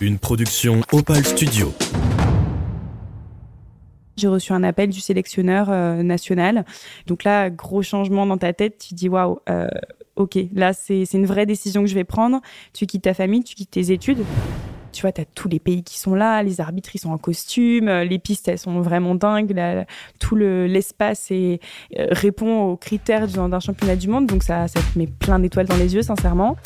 Une production Opal Studio. J'ai reçu un appel du sélectionneur euh, national. Donc là, gros changement dans ta tête. Tu dis waouh, euh, ok, là c'est une vraie décision que je vais prendre. Tu quittes ta famille, tu quittes tes études. Tu vois, tu as tous les pays qui sont là, les arbitres ils sont en costume, euh, les pistes elles sont vraiment dingues, tout l'espace le, répond aux critères d'un championnat du monde. Donc ça, ça te met plein d'étoiles dans les yeux, sincèrement.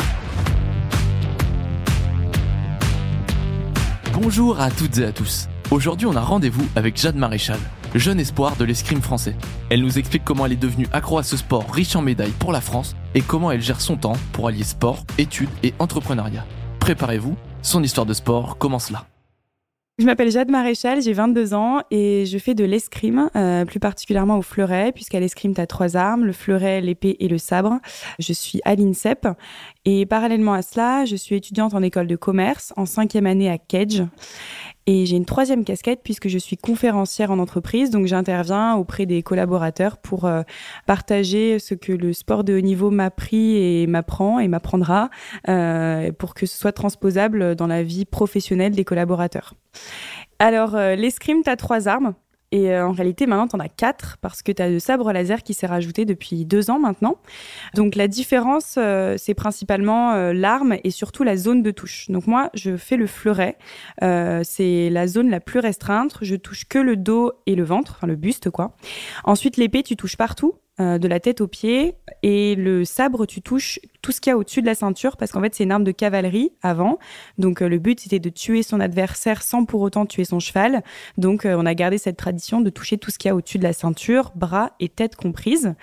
Bonjour à toutes et à tous. Aujourd'hui, on a rendez-vous avec Jade Maréchal, jeune espoir de l'escrime français. Elle nous explique comment elle est devenue accro à ce sport riche en médailles pour la France et comment elle gère son temps pour allier sport, études et entrepreneuriat. Préparez-vous, son histoire de sport commence là. Je m'appelle Jade Maréchal, j'ai 22 ans et je fais de l'escrime, euh, plus particulièrement au fleuret, puisqu'à l'escrime, tu as trois armes, le fleuret, l'épée et le sabre. Je suis à l'INSEP et parallèlement à cela, je suis étudiante en école de commerce en cinquième année à Kedge. Et j'ai une troisième casquette puisque je suis conférencière en entreprise, donc j'interviens auprès des collaborateurs pour euh, partager ce que le sport de haut niveau m'a pris et m'apprend et m'apprendra euh, pour que ce soit transposable dans la vie professionnelle des collaborateurs. Alors, euh, l'escrime, tu as trois armes. Et euh, en réalité, maintenant, tu en as quatre parce que tu as le sabre laser qui s'est rajouté depuis deux ans maintenant. Donc la différence, euh, c'est principalement euh, l'arme et surtout la zone de touche. Donc moi, je fais le fleuret. c'est la zone la plus restreinte. Je touche que le dos et le ventre, enfin le buste, quoi. Ensuite, l'épée, tu touches partout. De la tête aux pieds. Et le sabre, tu touches tout ce qu'il y a au-dessus de la ceinture parce qu'en fait, c'est une arme de cavalerie avant. Donc, euh, le but, c'était de tuer son adversaire sans pour autant tuer son cheval. Donc, euh, on a gardé cette tradition de toucher tout ce qu'il y a au-dessus de la ceinture, bras et tête comprises.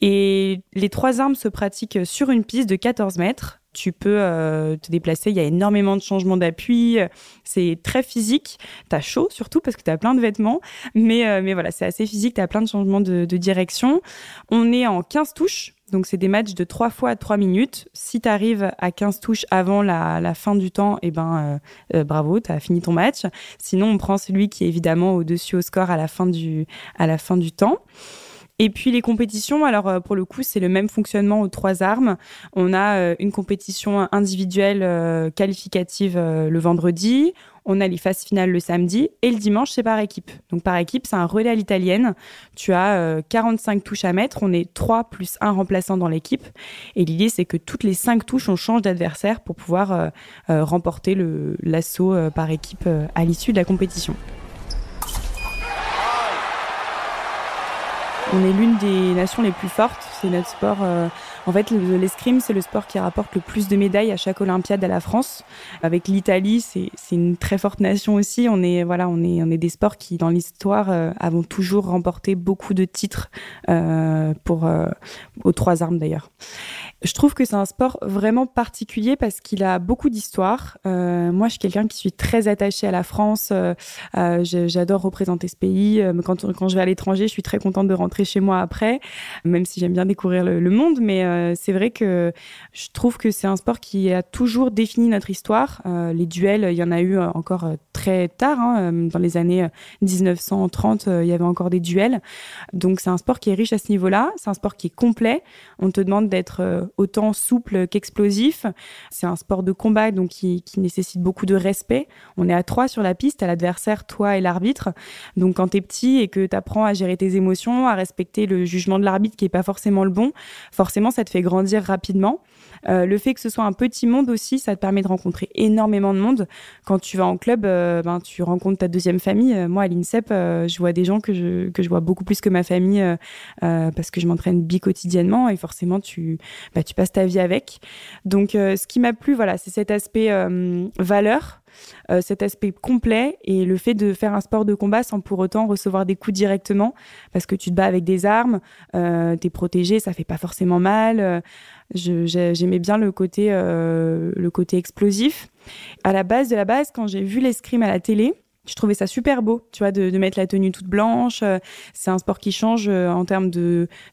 Et les trois armes se pratiquent sur une piste de 14 mètres tu peux euh, te déplacer. Il y a énormément de changements d'appui. C'est très physique. Tu as chaud surtout parce que tu as plein de vêtements. Mais, mais voilà, c'est assez physique. Tu as plein de changements de, direction. On est en 15 touches. Donc, c'est des matchs de 3 fois 3 minutes. Si tu arrives à 15 touches avant la, fin du temps, eh ben, euh, bravo, tu as fini ton match. Sinon, on prend celui qui est évidemment au-dessus au score à la fin du temps. Et puis les compétitions, alors euh, pour le coup, c'est le même fonctionnement aux trois armes. On a euh, une compétition individuelle euh, qualificative le vendredi. On a les phases finales le samedi et le dimanche, c'est par équipe. Donc par équipe, c'est un relais à l'italienne. Tu as 45 touches à mettre. On est 3 plus 1 remplaçant dans l'équipe. Et l'idée, c'est que toutes les 5 touches, on change d'adversaire pour pouvoir remporter l'assaut par équipe à l'issue de la compétition. On est l'une des nations les plus fortes. C'est notre sport. Euh, en fait, l'escrime, c'est le sport qui rapporte le plus de médailles à chaque Olympiade à la France. Avec l'Italie, c'est une très forte nation aussi. On est voilà, on est on est des sports qui, dans l'histoire, euh, avons toujours remporté beaucoup de titres euh, pour aux trois armes d'ailleurs. Je trouve que c'est un sport vraiment particulier parce qu'il a beaucoup d'histoire. Euh, moi, je suis quelqu'un qui suis très attaché à la France. Euh, euh J'adore représenter ce pays. Euh, quand, quand je vais à l'étranger, je suis très contente de rentrer chez moi après, même si j'aime bien découvrir le, le monde. Mais euh, c'est vrai que je trouve que c'est un sport qui a toujours défini notre histoire. les duels, il y en a eu encore très tard. Hein, dans les années 1930, il y avait encore des duels. Donc, c'est un sport qui est riche à ce niveau-là. C'est un sport qui est complet. On te demande d'être autant souple qu'explosif. C'est un sport de combat donc qui, nécessite beaucoup de respect. On est à trois sur la piste, à l'adversaire, toi et l'arbitre. Donc quand tu es petit et que tu apprends à gérer tes émotions, à respecter le jugement de l'arbitre qui est pas forcément le bon, forcément ça te fait grandir rapidement. Euh, le fait que ce soit un petit monde aussi, ça te permet de rencontrer énormément de monde. Quand tu vas en club, euh, ben, tu rencontres ta deuxième famille. Euh, moi, à l'INSEP, je vois des gens que je, que je vois beaucoup plus que ma famille parce que je m'entraîne bi-quotidiennement et forcément, tu, bah, tu passes ta vie avec. Donc, ce qui m'a plu, voilà, c'est cet aspect valeur. Cet aspect complet et le fait de faire un sport de combat sans pour autant recevoir des coups directement parce que tu te bats avec des armes, euh, tu es protégé, ça fait pas forcément mal j'aimais bien le côté, euh, le côté explosif. À la base de la base, quand j'ai vu l'escrime à la télé, je trouvais ça super beau, tu vois, de, mettre la tenue toute blanche. C'est un sport qui change euh, en termes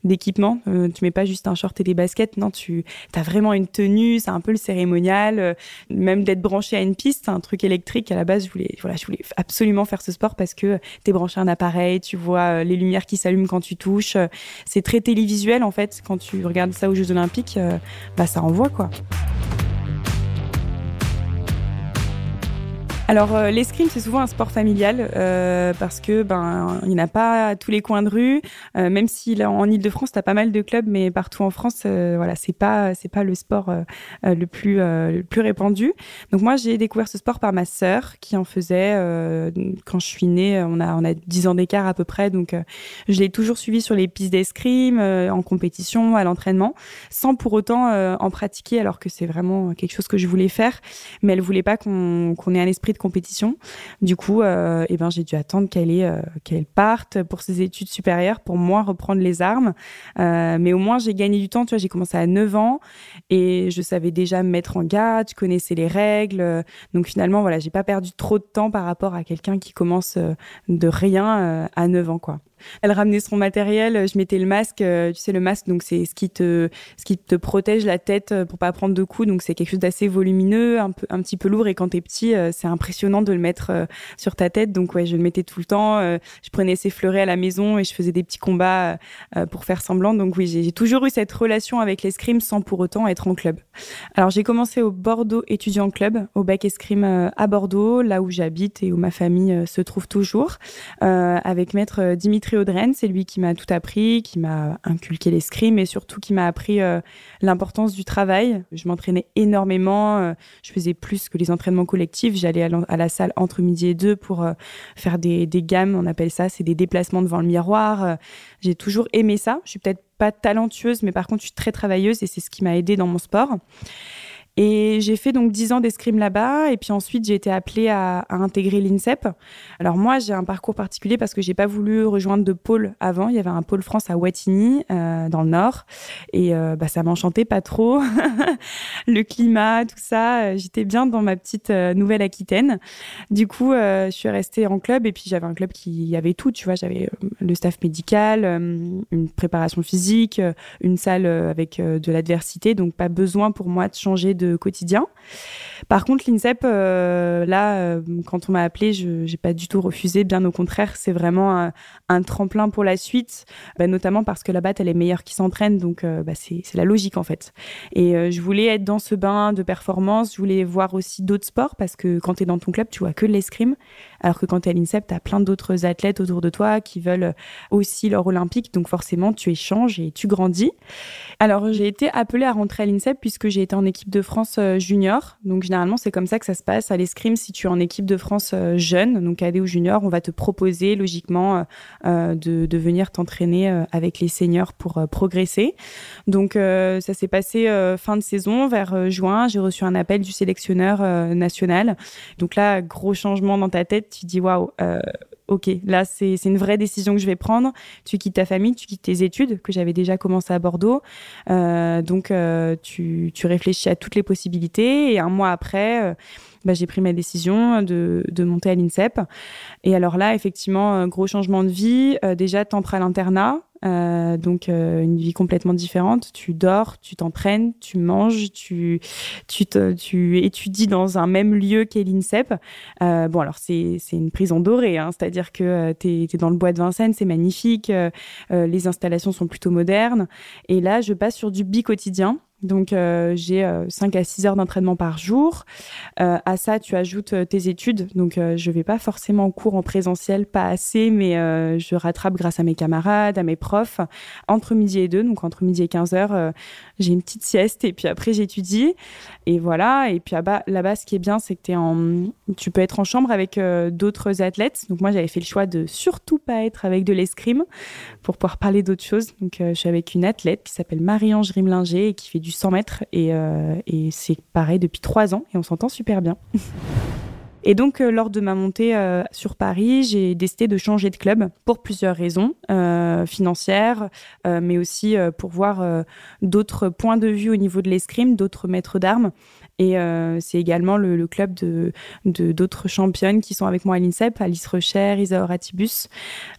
d'équipement. Euh, tu mets pas juste un short et des baskets, non, tu as vraiment une tenue. C'est un peu le cérémonial, même d'être branché à une piste, un truc électrique. À la base, je voulais, voilà, je voulais absolument faire ce sport parce que tu es branché à un appareil, tu vois les lumières qui s'allument quand tu touches. C'est très télévisuel en fait. Quand tu regardes ça aux Jeux Olympiques, bah ça envoie quoi. Alors euh, l'escrime c'est souvent un sport familial euh, parce que ben il n'y en a pas à tous les coins de rue. Euh, même si là en Île-de-France t'as pas mal de clubs, mais partout en France euh, voilà c'est pas c'est pas le sport euh, euh, le plus le plus répandu. Donc moi j'ai découvert ce sport par ma sœur qui en faisait quand je suis née. On a on a 10 ans d'écart à peu près, donc je l'ai toujours suivi sur les pistes d'escrime, en compétition, à l'entraînement, sans pour autant en pratiquer alors que c'est vraiment quelque chose que je voulais faire. Mais elle voulait pas qu'on qu'on ait un esprit de compétition. Du coup, euh, eh ben, j'ai dû attendre qu'elle euh, qu'elle parte pour ses études supérieures pour moi reprendre les armes. Euh, mais au moins, j'ai gagné du temps. Tu vois, j'ai commencé à 9 ans et je savais déjà me mettre en garde, je connaissais les règles. Donc finalement, voilà, j'ai pas perdu trop de temps par rapport à quelqu'un qui commence de rien à 9 ans, quoi. Elle ramenait son matériel, je mettais le masque, euh, tu sais le masque donc c'est ce qui te ce qui te protège la tête euh, pour pas prendre de coups donc c'est quelque chose d'assez volumineux, un peu un petit peu lourd et quand t'es petit euh, c'est impressionnant de le mettre sur ta tête donc ouais je le mettais tout le temps, je prenais ses fleurets à la maison et je faisais des petits combats pour faire semblant donc oui j'ai toujours eu cette relation avec l'escrime sans pour autant être en club. Alors j'ai commencé au Bordeaux étudiant club au bac escrime à Bordeaux là où j'habite et où ma famille se trouve toujours avec maître Dimitri C'est lui qui m'a tout appris, qui m'a inculqué l'escrime et surtout qui m'a appris euh, l'importance du travail. Je m'entraînais énormément, euh, je faisais plus que les entraînements collectifs. J'allais à, la salle entre midi et deux pour euh, faire des, des, gammes, on appelle ça, c'est des déplacements devant le miroir. J'ai toujours aimé ça. Je suis peut-être pas talentueuse, mais par contre, je suis très travailleuse et c'est ce qui m'a aidée dans mon sport. Et j'ai fait donc 10 ans d'escrime là-bas. Et puis ensuite, j'ai été appelée à, intégrer l'INSEP. Alors moi, j'ai un parcours particulier parce que j'ai pas voulu rejoindre de pôle avant. Il y avait un pôle France à Wattignies, euh, dans le Nord. Et euh, bah, ça m'enchantait pas trop. le climat, tout ça. Euh, j'étais bien dans ma petite euh, Nouvelle-Aquitaine. Du coup, je suis restée en club. Et puis j'avais un club qui avait tout. Tu vois, j'avais le staff médical, une préparation physique, une salle avec de l'adversité. Donc pas besoin pour moi de changer de quotidien. Par contre, l'INSEP, euh, là, euh, quand on m'a appelé, je n'ai pas du tout refusé. Bien au contraire, c'est vraiment un, tremplin pour la suite, bah, notamment parce que là-bas, elle est meilleure qui s'entraîne. Donc, euh, bah, c'est la logique, en fait. Et je voulais être dans ce bain de performance. Je voulais voir aussi d'autres sports parce que quand tu es dans ton club, tu vois que l'escrime. Alors que quand tu es à l'INSEP, tu as plein d'autres athlètes autour de toi qui veulent aussi leur olympique. Donc, forcément, tu échanges et tu grandis. Alors, j'ai été appelée à rentrer à l'INSEP puisque j'ai été en équipe de France euh, junior. Donc, généralement, c'est comme ça que ça se passe à l'escrime. Si tu es en équipe de France euh, jeune, donc cadet ou junior, on va te proposer logiquement euh, de, venir t'entraîner euh, avec les seniors pour euh, progresser. Donc, euh, ça s'est passé euh, fin de saison, vers euh, juin. J'ai reçu un appel du sélectionneur euh, national. Donc là, gros changement dans ta tête. Tu dis waouh. Euh, ok, là c'est une vraie décision que je vais prendre. Tu quittes ta famille, tu quittes tes études que j'avais déjà commencé à Bordeaux. Euh, donc euh, tu, tu réfléchis à toutes les possibilités et un mois après, bah, j'ai pris ma décision de, de monter à l'INSEP. Et alors là, effectivement, gros changement de vie. Euh, déjà, t'entres à l'internat. Euh, donc euh, une vie complètement différente. Tu dors, tu t'entraînes, tu manges, tu tu, tu étudies dans un même lieu qu'est l'INSEP. Euh, bon alors c'est c'est une prison dorée, hein, c'est-à-dire que euh, t'es es dans le bois de Vincennes, c'est magnifique, euh, euh, les installations sont plutôt modernes. Et là je passe sur du bi quotidien. Donc, euh, j'ai euh, 5 à 6 heures d'entraînement par jour. Euh, à ça, tu ajoutes euh, tes études. Donc, je vais pas forcément en cours en présentiel, pas assez, mais je rattrape grâce à mes camarades, à mes profs. Entre midi et 2, donc entre midi et 15 heures, j'ai une petite sieste et puis après, j'étudie. Et voilà. Et puis là-bas, là ce qui est bien, c'est que en... tu peux être en chambre avec d'autres athlètes. Donc, moi, j'avais fait le choix de surtout pas être avec de l'escrime pour pouvoir parler d'autres choses. Donc, je suis avec une athlète qui s'appelle Marie-Ange Rimlinger et qui fait du 100 mètres et, euh, et c'est pareil depuis trois ans et on s'entend super bien. Et donc, euh, lors de ma montée euh, sur Paris, j'ai décidé de changer de club pour plusieurs raisons financières, mais aussi pour voir d'autres points de vue au niveau de l'escrime, d'autres maîtres d'armes. Et euh, c'est également le, club de d'autres championnes qui sont avec moi à l'INSEP, Alice Recher, Isaora Tibus.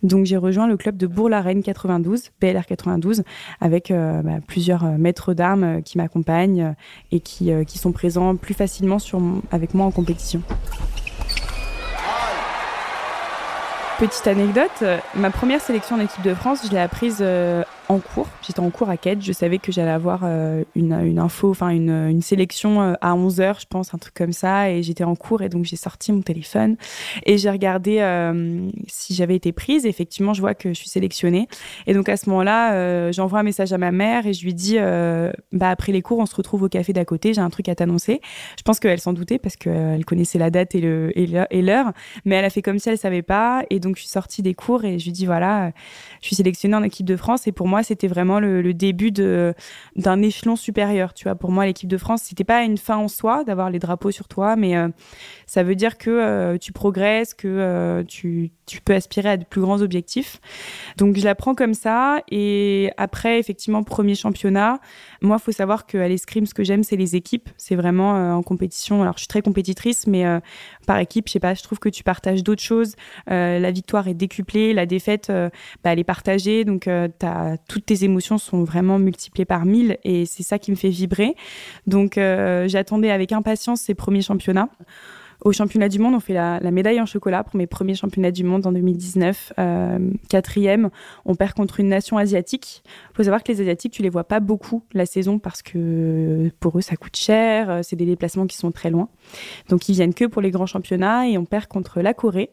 Donc, j'ai rejoint le club de Bourg-la-Reine 92, BLR 92, avec euh, bah, plusieurs maîtres d'armes qui m'accompagnent et qui, qui sont présents plus facilement avec moi en compétition. Petite anecdote, ma première sélection en équipe de France, je l'ai apprise euh, en cours. J'étais en cours à Quête. Je savais que j'allais avoir une, une, info, enfin une, une, sélection à 11 heures, je pense, un truc comme ça. Et j'étais en cours et donc j'ai sorti mon téléphone et j'ai regardé si j'avais été prise. Et effectivement, je vois que je suis sélectionnée. Et donc à ce moment-là, j'envoie un message à ma mère et je lui dis, bah après les cours, on se retrouve au café d'à côté. J'ai un truc à t'annoncer. Je pense qu'elle s'en doutait parce qu'elle connaissait la date et le et l'heure, mais elle a fait comme si elle savait pas. Et donc je suis sortie des cours et je lui dis voilà, je suis sélectionnée en équipe de France. Et pour moi, c'était vraiment le, début d'un échelon supérieur. Tu vois, pour moi, l'équipe de France, c'était pas une fin en soi d'avoir les drapeaux sur toi, mais euh, ça veut dire que euh, tu progresses, que euh, tu, tu peux aspirer à de plus grands objectifs. Donc je la prends comme ça. Et après, effectivement, premier championnat. Moi, faut savoir qu'à l'escrime, ce que j'aime, c'est les équipes. C'est vraiment en compétition. Alors, je suis très compétitrice, mais par équipe, je sais pas, je trouve que tu partages d'autres choses. la victoire est décuplée, la défaite, bah, elle est partagée. Donc, as, toutes tes émotions sont vraiment multipliées par mille. Et c'est ça qui me fait vibrer. Donc, j'attendais avec impatience ces premiers championnats. Au championnat du monde, on fait la, médaille en chocolat pour mes premiers championnats du monde en 2019. Euh, quatrième, on perd contre une nation asiatique. Il faut savoir que les Asiatiques, tu les vois pas beaucoup la saison parce que pour eux, ça coûte cher. Euh, c'est des déplacements qui sont très loin. Donc, ils viennent que pour les grands championnats et on perd contre la Corée.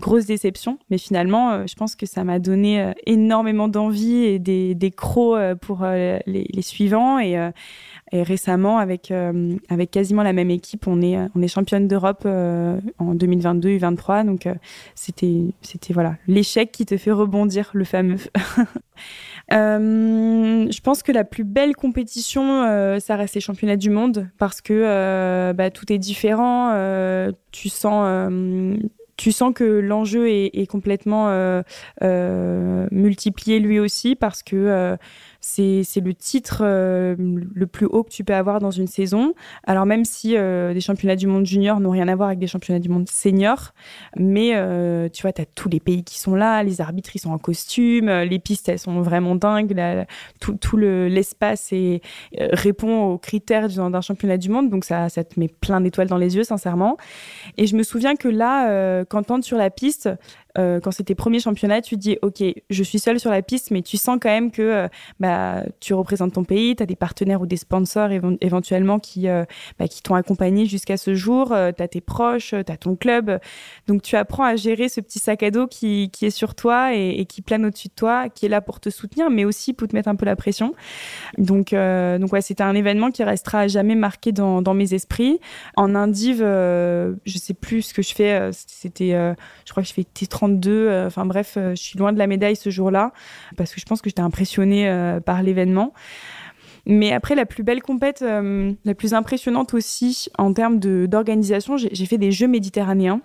Grosse déception, mais finalement, euh, je pense que ça m'a donné énormément d'envie et des, crocs pour les, les, suivants. Et et récemment, avec, euh, avec quasiment la même équipe, on est, on est championne d'Europe euh, en 2022 et 2023. Donc, euh, c'était, voilà, l'échec qui te fait rebondir, le fameux. je pense que la plus belle compétition, ça reste les championnats du monde parce que bah, tout est différent. tu sens tu sens que l'enjeu est, complètement multiplié lui aussi parce que c'est le titre euh, le plus haut que tu peux avoir dans une saison. Alors même si euh, des championnats du monde junior n'ont rien à voir avec des championnats du monde senior, mais euh, tu vois, tu as tous les pays qui sont là, les arbitres ils sont en costume, les pistes elles sont vraiment dingues, tout, tout l'espace le, répond aux critères d'un championnat du monde, donc ça, te met plein d'étoiles dans les yeux sincèrement. Et je me souviens que là, quand tu sur la piste, euh, quand c'était premier championnat, tu te dis, OK, je suis seule sur la piste, mais tu sens quand même que euh, bah, tu représentes ton pays, tu as des partenaires ou des sponsors éventuellement qui, euh, bah, qui t'ont accompagné jusqu'à ce jour, tu as tes proches, tu as ton club. Donc tu apprends à gérer ce petit sac à dos qui, qui est sur toi et, qui plane au-dessus de toi, qui est là pour te soutenir, mais aussi pour te mettre un peu la pression. Donc, donc ouais, c'était un événement qui restera jamais marqué dans, dans mes esprits. En Indive, je sais plus ce que je fais, c'était, je crois que je fais T30 euh, enfin bref, euh, je suis loin de la médaille ce jour-là parce que je pense que j'étais impressionnée euh, par l'événement. Mais après, la plus belle compète, la plus impressionnante aussi en termes d'organisation, j'ai fait des Jeux méditerranéens.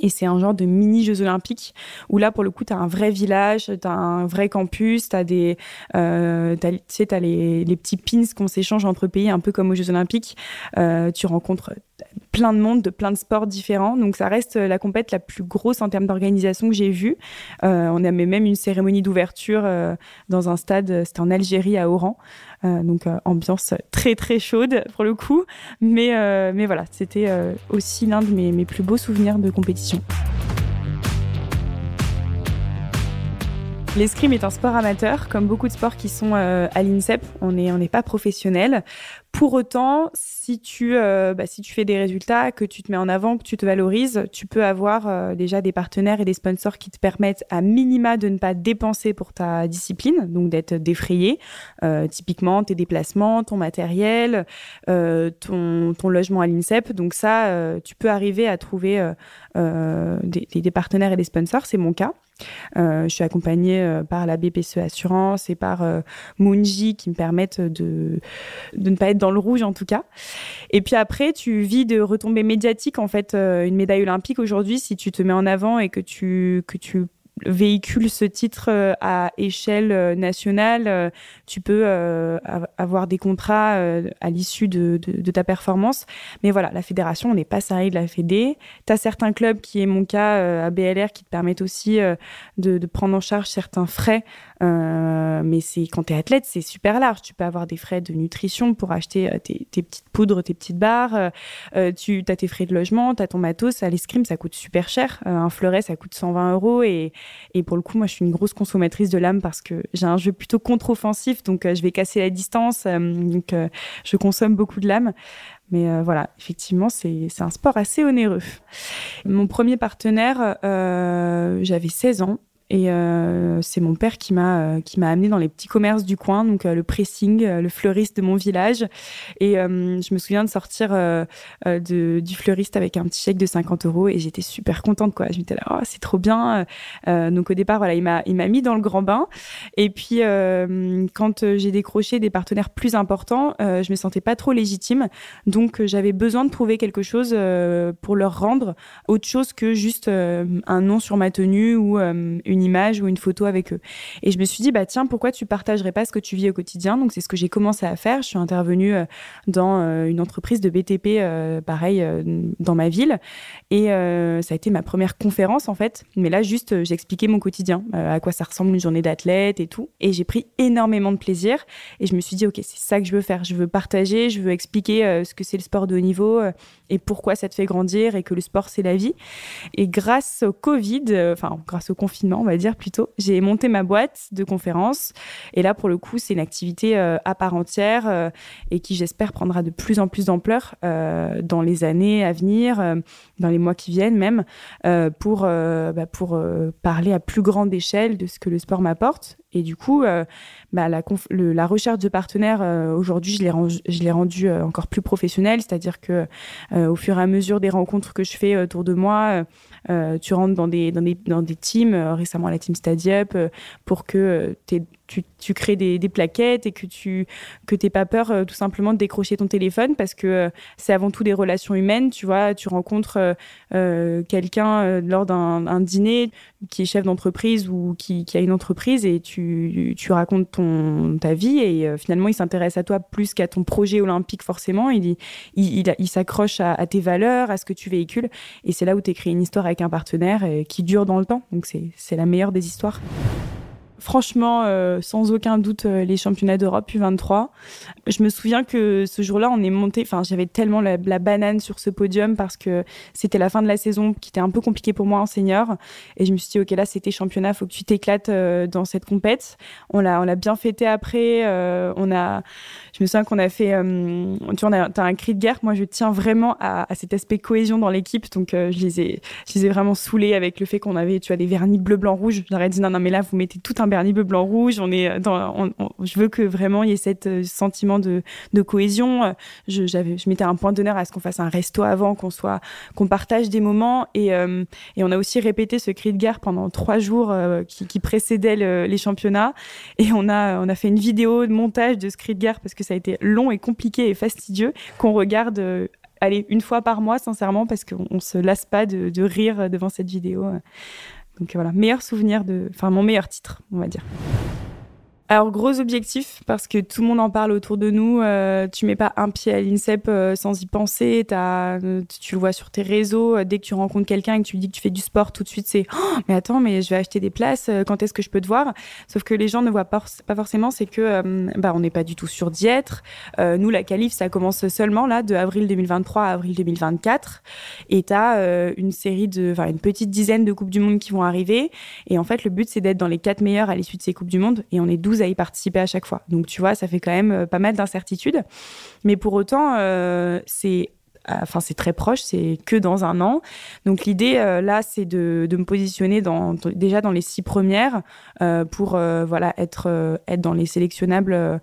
Et c'est un genre de mini Jeux Olympiques où là, pour le coup, tu as un vrai village, tu as un vrai campus, tu as, des, euh, sais, as les, petits pins qu'on s'échange entre pays, un peu comme aux Jeux Olympiques. Tu rencontres plein de monde, de plein de sports différents. Donc ça reste la compète la plus grosse en termes d'organisation que j'ai vue. Euh, on avait même une cérémonie d'ouverture euh, dans un stade, c'était en Algérie, à Oran. Euh, donc euh, ambiance très très chaude pour le coup. Mais, euh, mais voilà, c'était aussi l'un de mes, mes plus beaux souvenirs de compétition. L'escrime est un sport amateur, comme beaucoup de sports qui sont à l'INSEP. On n'est on n'est pas professionnel. Pour autant, si tu, euh, bah, si tu fais des résultats, que tu te mets en avant, que tu te valorises, tu peux avoir euh, déjà des partenaires et des sponsors qui te permettent à minima de ne pas dépenser pour ta discipline, donc d'être défrayé. Euh, typiquement, tes déplacements, ton matériel, ton, logement à l'INSEP. Donc ça, tu peux arriver à trouver des, des, partenaires et des sponsors. C'est mon cas. je suis accompagnée par la BPCE Assurance et par Moonji qui me permettent de, de ne pas être dans le rouge en tout cas. Et puis après, tu vis de retombées médiatiques. En fait, euh, une médaille olympique aujourd'hui, si tu te mets en avant et que tu, que tu véhicule ce titre euh, à échelle euh, nationale, tu peux avoir des contrats à l'issue de, ta performance. Mais voilà, la fédération, on n'est pas salarié de la Fédé. Tu as certains clubs, qui est mon cas à BLR, qui te permettent aussi de, prendre en charge certains frais mais c'est quand tu es athlète, c'est super large. Tu peux avoir des frais de nutrition pour acheter tes, petites poudres, tes petites barres. tu as tes frais de logement, tu as ton matos. À l'escrime, ça coûte super cher. un fleuret, ça coûte 120 euros. Et, et pour le coup, moi, je suis une grosse consommatrice de l'âme parce que j'ai un jeu plutôt contre-offensif. Donc, je vais casser la distance. donc, je consomme beaucoup de l'âme. Mais euh, voilà, effectivement, c'est un sport assez onéreux. Mon premier partenaire, euh, j'avais 16 ans. Et euh, c'est mon père qui m'a euh, qui m'a amené dans les petits commerces du coin, donc euh, le pressing, euh, le fleuriste de mon village. Et je me souviens de sortir de, du fleuriste avec un petit chèque de 50 euros et j'étais super contente quoi. Je m'étais là, oh, c'est trop bien. donc au départ voilà, il m'a il m'a mis dans le grand bain. Et puis quand j'ai décroché des partenaires plus importants, je me sentais pas trop légitime. Donc j'avais besoin de trouver quelque chose pour leur rendre autre chose que juste un nom sur ma tenue ou une une image ou une photo avec eux. Et je me suis dit, bah tiens, pourquoi tu partagerais pas ce que tu vis au quotidien? Donc c'est ce que j'ai commencé à faire. Je suis intervenue euh, dans euh, une entreprise de BTP, euh, pareil, dans ma ville. Et ça a été ma première conférence en fait. Mais là, juste, j'ai expliqué mon quotidien, à quoi ça ressemble une journée d'athlète et tout. Et j'ai pris énormément de plaisir. Et je me suis dit, ok, c'est ça que je veux faire. Je veux partager, je veux expliquer ce que c'est le sport de haut niveau et pourquoi ça te fait grandir et que le sport c'est la vie. Et grâce au Covid, enfin grâce au confinement, va dire plutôt. J'ai monté ma boîte de conférences et là pour le coup c'est une activité euh, à part entière euh, et qui j'espère prendra de plus en plus d'ampleur euh, dans les années à venir, dans les mois qui viennent même, pour bah, pour parler à plus grande échelle de ce que le sport m'apporte. Et du coup, bah, la, recherche de partenaires aujourd'hui, je l'ai je l'ai rendu encore plus professionnelle, c'est-à-dire que au fur et à mesure des rencontres que je fais autour de moi, tu rentres dans des teams. récemment la team Stadiup, euh, pour que euh, tu, crées des, plaquettes et que tu que t'aies pas peur euh, tout simplement de décrocher ton téléphone parce que c'est avant tout des relations humaines. Tu vois, tu rencontres quelqu'un lors d'un dîner qui est chef d'entreprise ou qui, a une entreprise et tu, tu racontes ton, ta vie et finalement il s'intéresse à toi plus qu'à ton projet olympique forcément. Il, il, il, s'accroche à, tes valeurs, à ce que tu véhicules et c'est là où tu écris une histoire avec un partenaire qui dure dans le temps. Donc c'est la meilleure des histoires franchement, euh, sans aucun doute, euh, les championnats d'Europe U23. Je me souviens que ce jour-là, on est monté. Enfin, j'avais tellement la, banane sur ce podium parce que c'était la fin de la saison qui était un peu compliquée pour moi en senior. Et je me suis dit, ok, là, c'était championnat, faut que tu t'éclates euh, dans cette compète. On l'a, on l'a bien fêté après. on a, je me souviens qu'on a fait, tu vois, as un cri de guerre. Moi, je tiens vraiment à, cet aspect cohésion dans l'équipe. Donc, je les ai, je les ai vraiment saoulés avec le fait qu'on avait, tu vois, des vernis bleu, blanc, rouge. J'aurais dit non, non, mais là, vous mettez tout un bernis bleu, blanc, rouge. On est dans, je veux que vraiment il y ait cet euh, sentiment de, de cohésion. Je, j'avais, je mettais un point d'honneur à ce qu'on fasse un resto avant, qu'on soit, qu'on partage des moments. Et, euh, et on a aussi répété ce cri de guerre pendant trois jours euh, qui, qui précédaient les championnats. Et on a, on a fait une vidéo de montage de ce cri de guerre parce que ça a été long et compliqué et fastidieux qu'on regarde allez, une fois par mois, sincèrement, parce qu'on se lasse pas de, rire devant cette vidéo. Donc voilà, meilleur souvenir de, enfin mon meilleur titre, on va dire. Alors gros objectif parce que tout le monde en parle autour de nous. Euh, tu mets pas un pied à l'INSEP euh, sans y penser. As, euh, tu le vois sur tes réseaux. Euh, dès que tu rencontres quelqu'un et que tu lui dis que tu fais du sport, tout de suite c'est oh, mais attends mais je vais acheter des places. Quand est-ce que je peux te voir? Sauf que les gens ne voient pas, forcément. C'est que bah on n'est pas du tout sûr d'y être. nous la qualif ça commence seulement là de avril 2023 à avril 2024 et t'as une série de, enfin une petite dizaine de coupes du monde qui vont arriver. Et en fait le but c'est d'être dans les quatre meilleurs à l'issue de ces coupes du monde et on est 12 à y participer à chaque fois. Donc tu vois, ça fait quand même euh, pas mal d'incertitudes. Mais pour autant, euh, c'est enfin c'est très proche, c'est que dans un an. Donc l'idée euh, là, c'est de, de, me positionner dans, déjà dans les six premières euh, pour euh, voilà être être dans les sélectionnables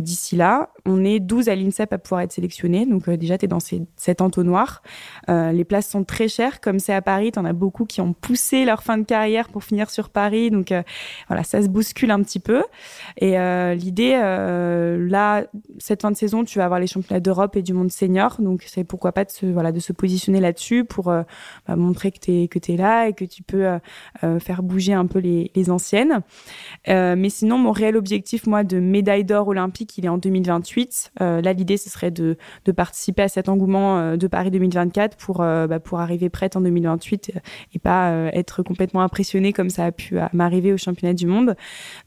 d'ici là. On est 12 à l'INSEP à pouvoir être sélectionné, donc déjà tu es dans ces, cet entonnoir. les places sont très chères, comme c'est à Paris, tu en as beaucoup qui ont poussé leur fin de carrière pour finir sur Paris, donc voilà ça se bouscule un petit peu. Et l'idée là, cette fin de saison, tu vas avoir les championnats d'Europe et du monde senior, donc pourquoi pas de se, voilà, de se positionner là-dessus pour euh, bah, montrer que tu es, que là et que tu peux euh, euh, faire bouger un peu les, les anciennes. mais sinon, mon réel objectif, moi, de médaille d'or olympique, il est en 2028. 2028. là, l'idée, ce serait de, participer à cet engouement de Paris 2024 pour, bah, pour arriver prête en 2028 et pas être complètement impressionnée comme ça a pu m'arriver au championnat du monde.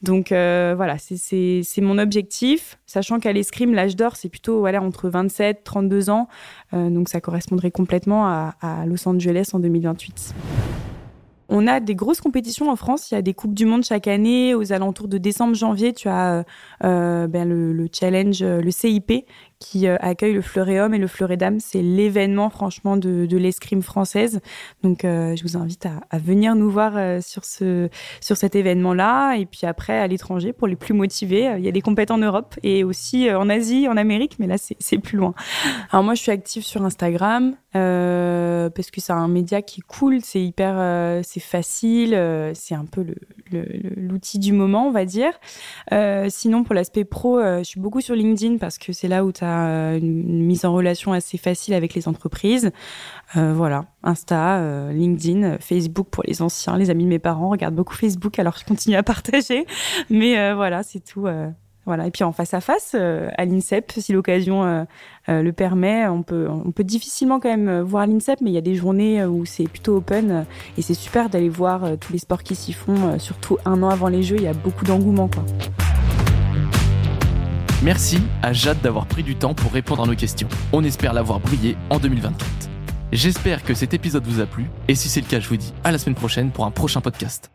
Donc voilà, c'est mon objectif, sachant qu'à l'escrime, l'âge d'or, c'est plutôt voilà, entre 27 32 ans. donc ça correspondrait complètement à Los Angeles en 2028. On a des grosses compétitions en France. Il y a des coupes du monde chaque année. Aux alentours de décembre-janvier, tu as euh, euh, ben, le, challenge, euh, le CIP, qui accueille le Fleuret et le Fleuret Dames. C'est l'événement, franchement, de, l'escrime française. Donc, je vous invite à, venir nous voir sur ce sur cet événement-là. Et puis après, à l'étranger, pour les plus motivés, il y a des compétitions en Europe et aussi en Asie, en Amérique, mais là, c'est plus loin. Alors moi, je suis active sur Instagram parce que c'est un média qui est cool, c'est hyper, c'est facile, euh, c'est un peu l'outil du moment, on va dire. Euh, sinon, pour l'aspect pro, euh, je suis beaucoup sur LinkedIn parce que c'est là où tu as une, mise en relation assez facile avec les entreprises. voilà, Insta, LinkedIn, Facebook pour les anciens, les amis de mes parents regardent beaucoup Facebook, alors je continue à partager. Mais voilà, c'est tout. Voilà. Et puis en face à face, euh, à l'INSEP, si l'occasion euh, euh, le permet, on peut, on peut difficilement quand même voir l'INSEP, mais il y a des journées où c'est plutôt open et c'est super d'aller voir tous les sports qui s'y font, surtout un an avant les Jeux, il y a beaucoup d'engouement. Quoi. Merci à Jade d'avoir pris du temps pour répondre à nos questions. On espère l'avoir brillé en 2024. J'espère que cet épisode vous a plu et si c'est le cas, je vous dis à la semaine prochaine pour un prochain podcast.